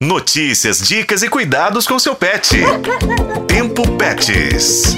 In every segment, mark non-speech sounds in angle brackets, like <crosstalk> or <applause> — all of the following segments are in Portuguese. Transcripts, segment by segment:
Notícias, dicas e cuidados com seu pet. <laughs> Tempo Pets.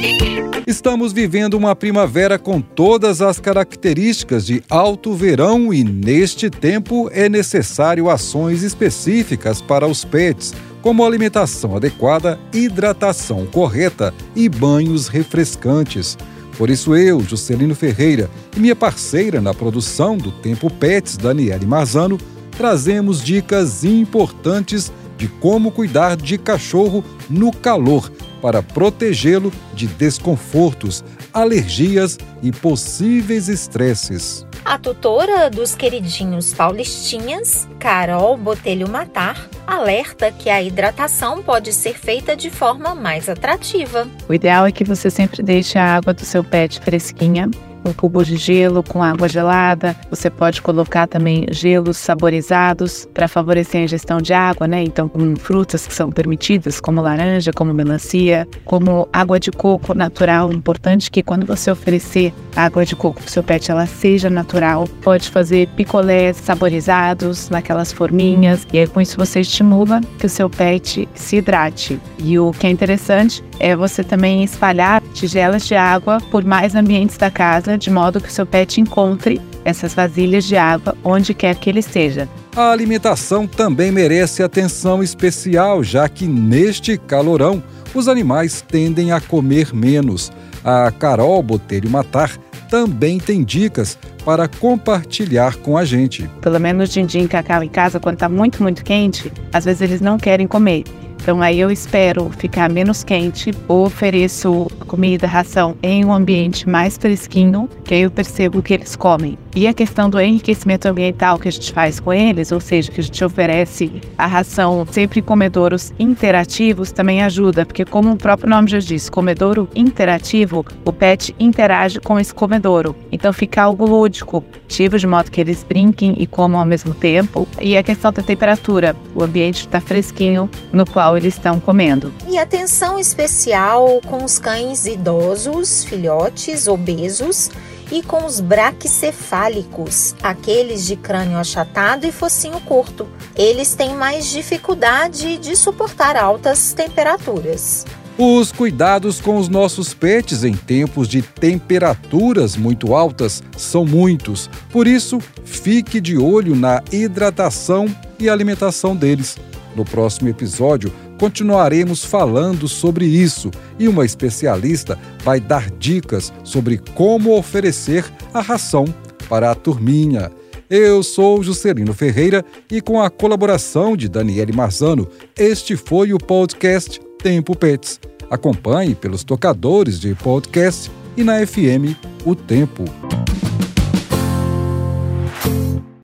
Estamos vivendo uma primavera com todas as características de alto verão e neste tempo é necessário ações específicas para os pets, como alimentação adequada, hidratação correta e banhos refrescantes. Por isso eu, Juscelino Ferreira, e minha parceira na produção do Tempo Pets, Daniele Marzano, trazemos dicas importantes de como cuidar de cachorro no calor para protegê-lo de desconfortos, alergias e possíveis estresses. A tutora dos queridinhos paulistinhas, Carol Botelho Matar, alerta que a hidratação pode ser feita de forma mais atrativa. O ideal é que você sempre deixe a água do seu pet fresquinha um cubo de gelo com água gelada. Você pode colocar também gelos saborizados para favorecer a ingestão de água, né? Então, com frutas que são permitidas, como laranja, como melancia, como água de coco natural. Importante que quando você oferecer água de coco para o seu pet, ela seja natural. Pode fazer picolés saborizados naquelas forminhas e aí com isso você estimula que o seu pet se hidrate. E o que é interessante é você também espalhar tigelas de água por mais ambientes da casa, de modo que o seu pet encontre essas vasilhas de água onde quer que ele esteja. A alimentação também merece atenção especial, já que neste calorão os animais tendem a comer menos. A Carol Botelho Matar também tem dicas para compartilhar com a gente. Pelo menos din-din cacau em casa, quando está muito, muito quente, às vezes eles não querem comer. Então aí eu espero ficar menos quente ou ofereço comida, ração em um ambiente mais fresquinho, que aí eu percebo que eles comem. E a questão do enriquecimento ambiental que a gente faz com eles, ou seja, que a gente oferece a ração sempre em comedouros interativos, também ajuda, porque como o próprio nome já diz, comedouro interativo, o pet interage com esse comedouro. Então fica algo lúdico, ativo de modo que eles brinquem e comam ao mesmo tempo. E a questão da temperatura, o ambiente está fresquinho no qual eles estão comendo. E atenção especial com os cães idosos, filhotes, obesos e com os braquicefálicos, aqueles de crânio achatado e focinho curto. Eles têm mais dificuldade de suportar altas temperaturas. Os cuidados com os nossos pets em tempos de temperaturas muito altas são muitos. Por isso, fique de olho na hidratação e alimentação deles. No próximo episódio, continuaremos falando sobre isso e uma especialista vai dar dicas sobre como oferecer a ração para a turminha. Eu sou Juscelino Ferreira e com a colaboração de Daniele Marzano, este foi o podcast Tempo Pets. Acompanhe pelos tocadores de podcast e na FM O Tempo.